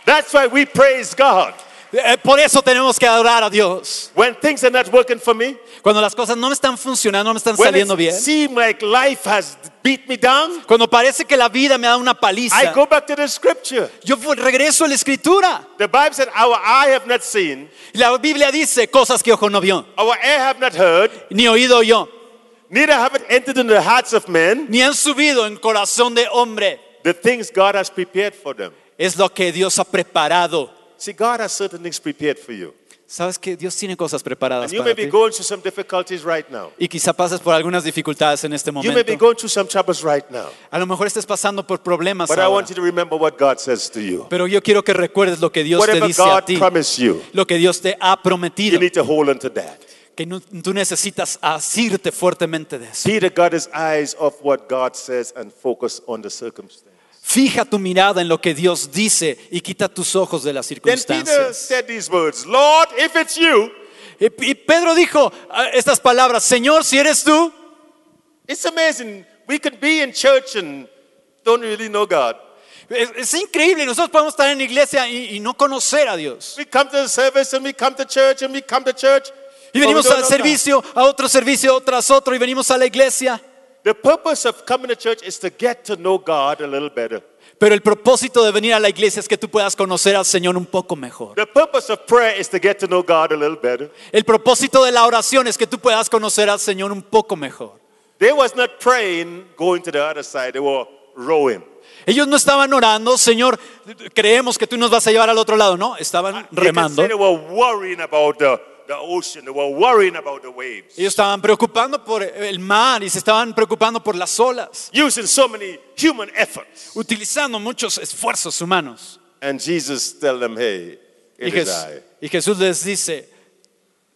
That's why we praise God. Eh, Por eso tenemos que adorar a Dios. When things are not working for me, Cuando las cosas no me están funcionando, no me están when saliendo bien. like life has beat me down, Cuando parece que la vida me da una paliza, I go back to the scripture. yo regreso a la escritura. The Bible said, Our eye have not seen, La Biblia dice cosas que ojo no vio, our ear have not heard, ni oído yo, neither have it entered into the hearts of men, ni han subido en corazón de hombre. the things God has prepared for them. Es lo que Dios ha preparado. See, God has certain things prepared for you. Sabes que Dios tiene cosas preparadas And you may para be ti. going through some difficulties right now. Y quizá pases por algunas dificultades en este You may be momento. going through some troubles right now. A lo mejor estés pasando por problemas But I ahora. want you to remember what God says to you. Pero yo quiero que recuerdes lo que Dios te Whatever dice a God ti, promised you, lo que Dios te ha you prometido, need to hold on to that. que no- tú necesitas asirte fuertemente de eso. Peter got his eyes off what God says and focus on the circumstance. Fija tu mirada en lo que Dios dice y quita tus ojos de las circunstancias. Y, Pedro dijo ah, estas palabras, Señor, si eres tú, it's amazing. We could be in church and don't really know God. es, es increíble, nosotros podemos estar en la iglesia y, y no conocer a Dios. We come to the service and we come to church and we come to church. Y venimos al God. servicio, a otro servicio tras otro, y venimos a la iglesia. The purpose of coming to church is to get to know God a little better. Pero el propósito de venir a la iglesia es que tú puedas conocer al Señor un poco mejor. The purpose of prayer is to get to know God a little better. El propósito de la oración es que tú puedas conocer al Señor un poco mejor. They was not praying going to the other side. They were rowing. Ellos no estaban orando, Señor, creemos que tú nos vas a llevar al otro lado, no, estaban remando. they were worrying about the, the ocean. They were worrying about the waves. Ellos estaban preocupando por el mar y se estaban preocupando por las olas, Using so many human efforts. utilizando muchos esfuerzos humanos. And Jesus tell them, hey, Y, it is Jes- I. y Jesús les dice,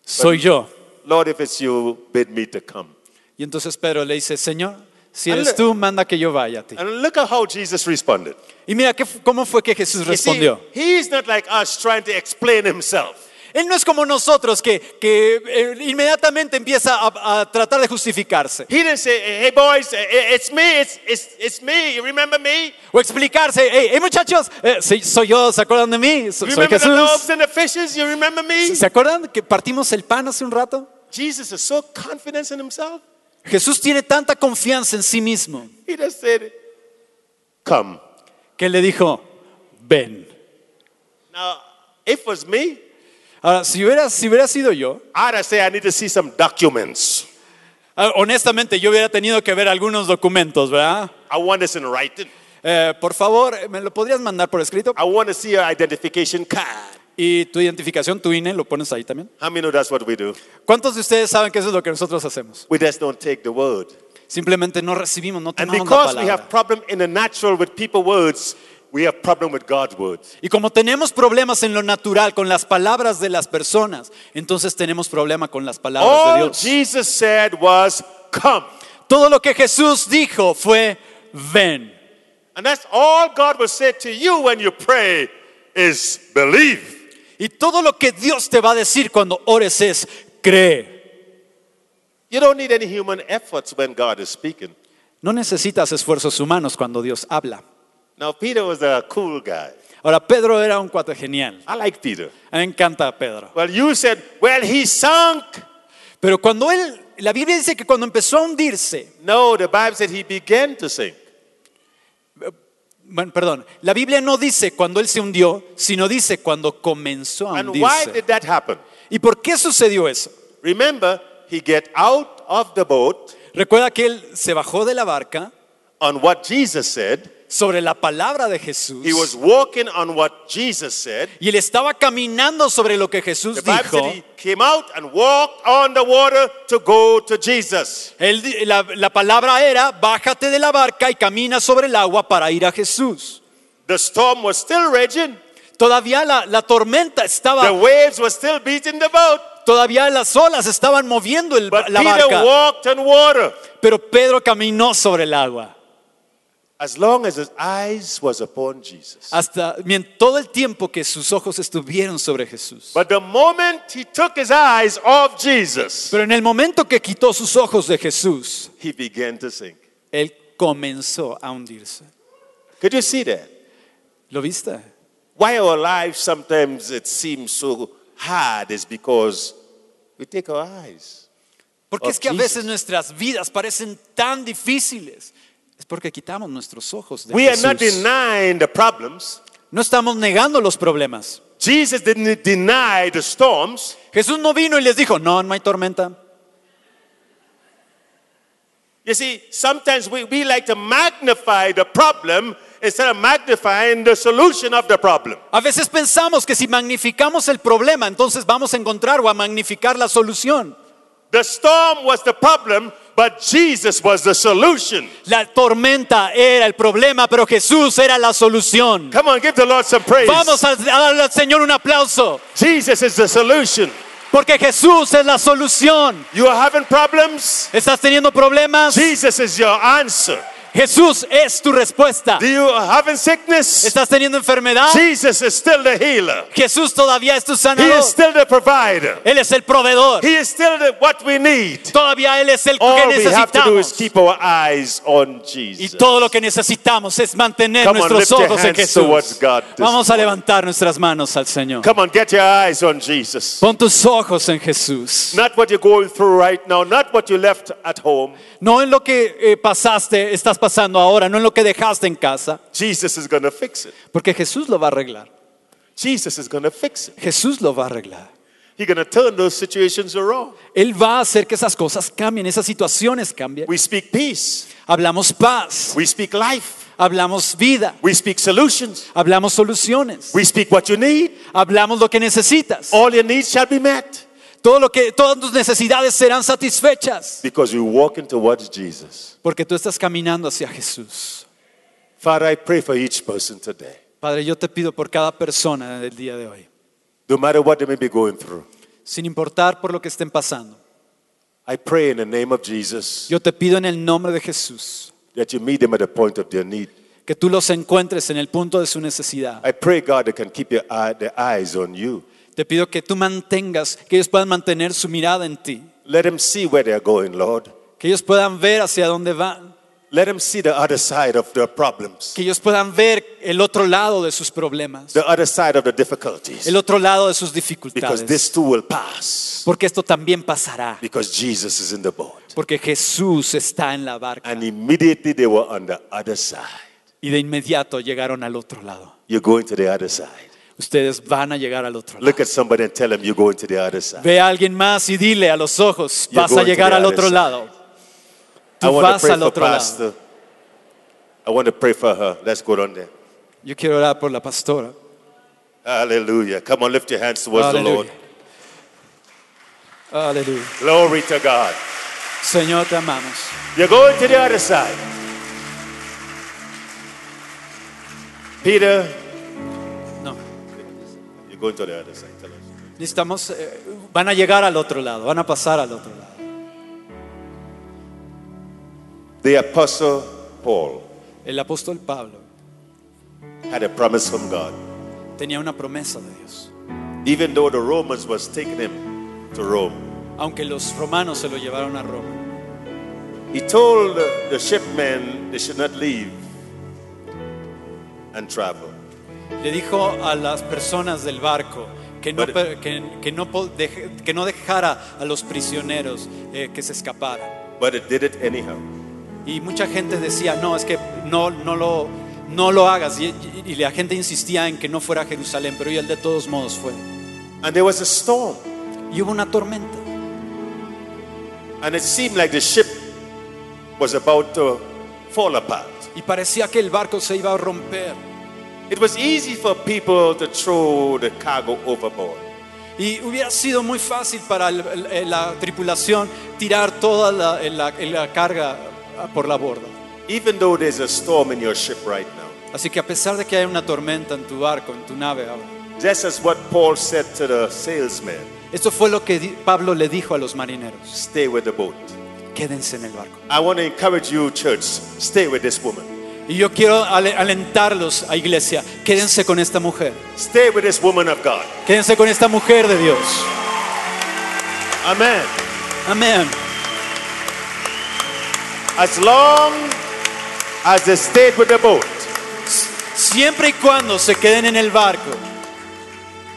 soy yo. Lord, if it's you, bid me to come. Y entonces Pedro le dice, Señor, si And eres look- tú, manda que yo vaya a ti. And look at how Jesus responded. Y mira ¿qué fu- cómo fue que Jesús You see, respondió. he's not like us trying to explain himself. Él no es como nosotros que, que eh, inmediatamente empieza a, a tratar de justificarse He didn't say, hey boys, eh, eh, it's me, it's, it's, it's me, you remember me? o explicarse. Hey, hey, muchachos, eh, soy yo, ¿se acuerdan de mí? So- Soy Remember the loaves Jesús. and the fishes, you remember me? ¿Se acuerdan que partimos el pan hace un rato? Jesus is so confident in himself. Jesús tiene tanta confianza en sí mismo He just said, come. que le dijo, ven. Now, if it was me, Ahora, si hubiera, si hubiera sido yo, I'd said, I need to see some documents. ah, honestamente yo hubiera tenido que ver algunos documentos, ¿verdad? I want this in writing. Eh, por favor, ¿me lo podrías mandar por escrito? I want to see your identification card. Y tu identificación, tu INE, lo pones ahí también. How many know that's what we do? ¿Cuántos de ustedes saben que eso es lo que nosotros hacemos? We just don't take the word. Simplemente no recibimos, no And tomamos la because we palabra. have problem in the natural with people words, we have problem with God's words. Y como tenemos problemas en lo natural con las palabras de las personas, entonces tenemos problema con las palabras de All Dios. Jesus said was, come. Todo lo que Jesús dijo fue, ven. And that's all God will say to you when you pray is believe. Y todo lo que Dios te va a decir cuando ores es, cree. You don't need any human efforts when God is speaking. No necesitas esfuerzos humanos cuando Dios habla. Now, Peter was a cool guy. Ahora, Pedro era un cuate genial. I like Peter. A mí Me encanta Pedro. Well, you said, well, he sunk. Pero cuando él, la Biblia dice que cuando empezó a hundirse, No, the Bible said he began to sink. bueno, perdón, la Biblia no dice cuando él se hundió, sino dice cuando comenzó a And why hundirse. did that happen? ¿Y por qué sucedió eso? Remember, he get out of the boat Recuerda que él se bajó de la barca on what Jesus said. Sobre la palabra de Jesús He was walking on what Jesus said. y él estaba caminando sobre lo que The Jesús Bible dijo. said he came out and walked on the water to go to Jesus. Él la, la palabra era, bájate de la barca y camina sobre el agua para ir a Jesús. The storm was still raging. Todavía la, la tormenta The estaba, waves were still beating the boat. todavía las olas estaban moviendo el- But la Peter barca, walked on water. pero Pedro caminó sobre el agua. As long as his eyes was upon Jesus. Hasta todo el tiempo que sus ojos estuvieron sobre Jesús. But the moment he took his eyes off Jesus, Pero en el momento que quitó sus ojos de Jesús, he began to sink. él comenzó a hundirse. Could you see that? ¿Lo viste? Why our lives sometimes it seems so hard is because we take our eyes. Porque es que a veces nuestras vidas parecen tan difíciles. Es porque quitamos nuestros ojos de We are not Jesús. denying the problems. No estamos negando los problemas. Jesus didn't deny the storms. Jesús no vino y les dijo, no, no hay tormenta. You see, sometimes we, we like to magnify the problem instead of magnifying the solution of the problem. A veces pensamos que si magnificamos el problema, entonces vamos a encontrar o a magnificar la solución. The storm was the problem, but Jesus was the solution. La tormenta era el problema, pero Jesús era la solución. Come on, give the Lord some praise. Vamos a darle al Señor un aplauso, Jesus is the solution. porque Jesús es la solución. You are having problems? ¿Estás teniendo problemas? Jesus is your answer. Jesús es tu respuesta. Do you having sickness? ¿Estás teniendo enfermedad? Jesus is still the healer. Jesús todavía es tu He sanador. is still the provider. Él es el proveedor. He is still the, what we need. Todavía Él es el que All we have to do is necesitamos. keep our eyes on Y todo lo que necesitamos es mantener Come on, nuestros your ojos en Jesús. Vamos a levantar nuestras manos al Señor. Come on, get your eyes on Jesus. Pon tus ojos en Jesús. Not what you're going through right now, not what you left at home. No en lo que eh, pasaste, estás pasando ahora, no en lo que dejaste en casa, Jesus is going to fix it. porque Jesús lo va a arreglar. Jesus is going to fix it. Jesús lo va a arreglar. He's going to turn those situations around. Él va a hacer que esas cosas cambien, esas situaciones cambien. We speak peace. Hablamos paz, We speak life. hablamos vida, We speak solutions. hablamos soluciones, We speak what you need. hablamos lo que necesitas. All your needs shall be met. Todo lo que, todas tus necesidades serán satisfechas. because you're walking towards Jesus. Porque tú estás caminando hacia Jesús. Father, I pray for each person today. Padre, yo te pido por cada persona del día de hoy, No matter what they may be going through, sin importar por lo que estén pasando. I pray in the name of Jesus Yo te pido en el nombre de Jesús that you meet them at the point of their need. que tú los encuentres en el punto de su necesidad. I pray, God, they can keep your their eyes on you. Te pido que tú mantengas, que ellos puedan mantener su mirada en ti, Let them see where they're going, Lord. que ellos puedan ver hacia dónde van, Let them see the other side of their problems, que ellos puedan ver el otro lado de sus problemas, the other side of the difficulties. el otro lado de sus Because dificultades. this too will pass. Porque esto también pasará, Because Jesus is in the boat. porque Jesús está en la barca. And immediately they were on the other side. Y de inmediato llegaron al otro lado. You're going to the other side. Ustedes van a llegar al otro lado. Look at somebody and tell them you're going to the other side. Ve a alguien más y dile a los ojos, You're vas a going to llegar the al other otro side. lado. I Tú want to vas pray al for otro lado. Pastor. I want to pray for her. Let's go on there. Yo quiero orar por la pastora. Hallelujah. Come on, lift your hands towards the Lord. Aleluya. Aleluya. Glory to God. Señor, te amamos. You're going to the other side. Peter, going to the other side. Tell us. Necesitamos, eh, van a llegar al otro lado, van a pasar al otro lado. The Apostle Paul El apóstol Pablo had a promise from God. tenía una promesa de Dios. Even though the Romans was taking him to Rome, Aunque los romanos se lo llevaron a Roma, he told the, the shipmen they should not leave and travel. Le dijo a las personas del barco que no, que, que no, que dejara a los prisioneros eh, que se escaparan. But it did it anyhow. Y mucha gente decía, no, es que no, no, lo, no lo hagas. Y, y la gente insistía en que no fuera a Jerusalén, pero él de todos modos fue. And there was a storm. Y hubo una tormenta. And it seemed like the ship was about to fall apart. Y parecía que el barco se iba a romper. It was easy for people to throw the cargo overboard. Y hubiera sido muy fácil para el- el- eh, la tripulación tirar toda la, eh, la- eh, la carga ah, por la borda. Even though there's a storm in your ship right now. Así que a pesar de que hay una tormenta en tu barco, en tu nave ahora, Just as what Paul said to the salesman esto fue lo que di- Pablo le dijo a los marineros. stay with the boat. Quédense en el barco. I want to encourage you, church, stay with this woman. Y yo quiero ale- alentarlos a iglesia, quédense con esta mujer. Stay with this woman of God. Quédense con esta mujer de Dios. Amen. Amén. As long as they stayed with the boat. Siempre y cuando se queden en el barco.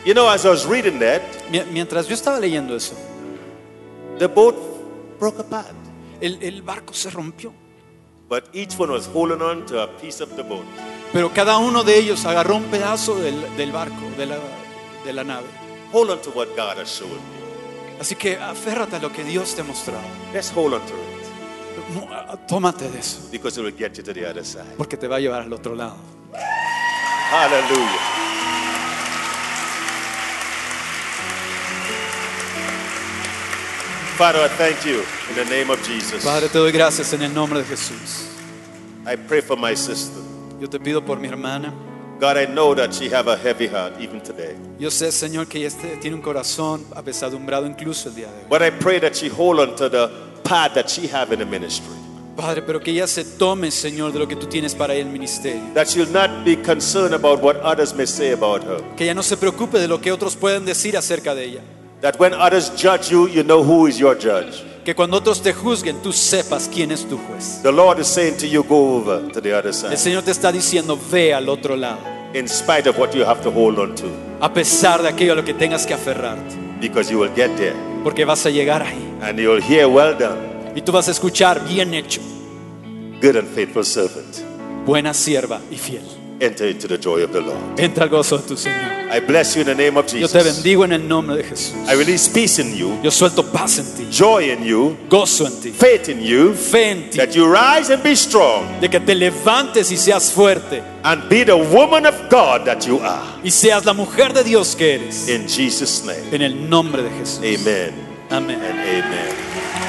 You know, as I was reading that, Mi- Mientras yo estaba leyendo eso, the boat broke apart. el, el barco se rompió. But each one was holding on to a piece of the boat. Pero cada uno de ellos agarró un pedazo del, del barco, de la, de la nave. Hold on to what God has shown you. Así que aférrate a lo que Dios te ha mostrado. Let's hold on to it Mo- Tómate de eso, because it will get you to the other side. porque te va a llevar al otro lado. Hallelujah. Father, I thank you in the name of Jesus. Padre, te doy gracias en el nombre de Jesús. I pray for my sister. Yo te pido por mi hermana. God, I know that she have a heavy heart even today. Yo sé, Señor, que ella este- tiene un corazón apesadumbrado incluso el día de hoy. But I pray that she hold on to the path that she have in the ministry. Padre, pero que ella se tome, Señor, de lo que tú tienes para el ministerio. That she'll not be concerned about what others may say about her. Que ella no se preocupe de lo que otros pueden decir acerca de ella. That when others judge you, you know who is your judge. Que cuando otros te juzguen, tú sepas quién es tu juez. The Lord is saying to you, go over to the other El side. Señor te está diciendo, ve al otro lado. In spite of what you have to hold on to. A pesar de aquello a lo que tengas que aferrarte. Because you will get there. Porque vas a llegar ahí. And you'll hear, well done, Y tú vas a escuchar, bien hecho, good and faithful servant. buena sierva y fiel. Enter into the joy of the Lord. Entra al gozo de tu Señor. I bless you in the name of Yo te Jesus. bendigo en el nombre de Jesús. I release peace in you, Yo suelto paz en ti, joy in you, gozo en ti, faith in you, fe en ti, that you rise and be strong de que te levantes y seas fuerte and be the woman of God that you are. y seas la mujer de Dios que eres. In Jesus' name. En el nombre de Jesús. Amen Amén. and amen.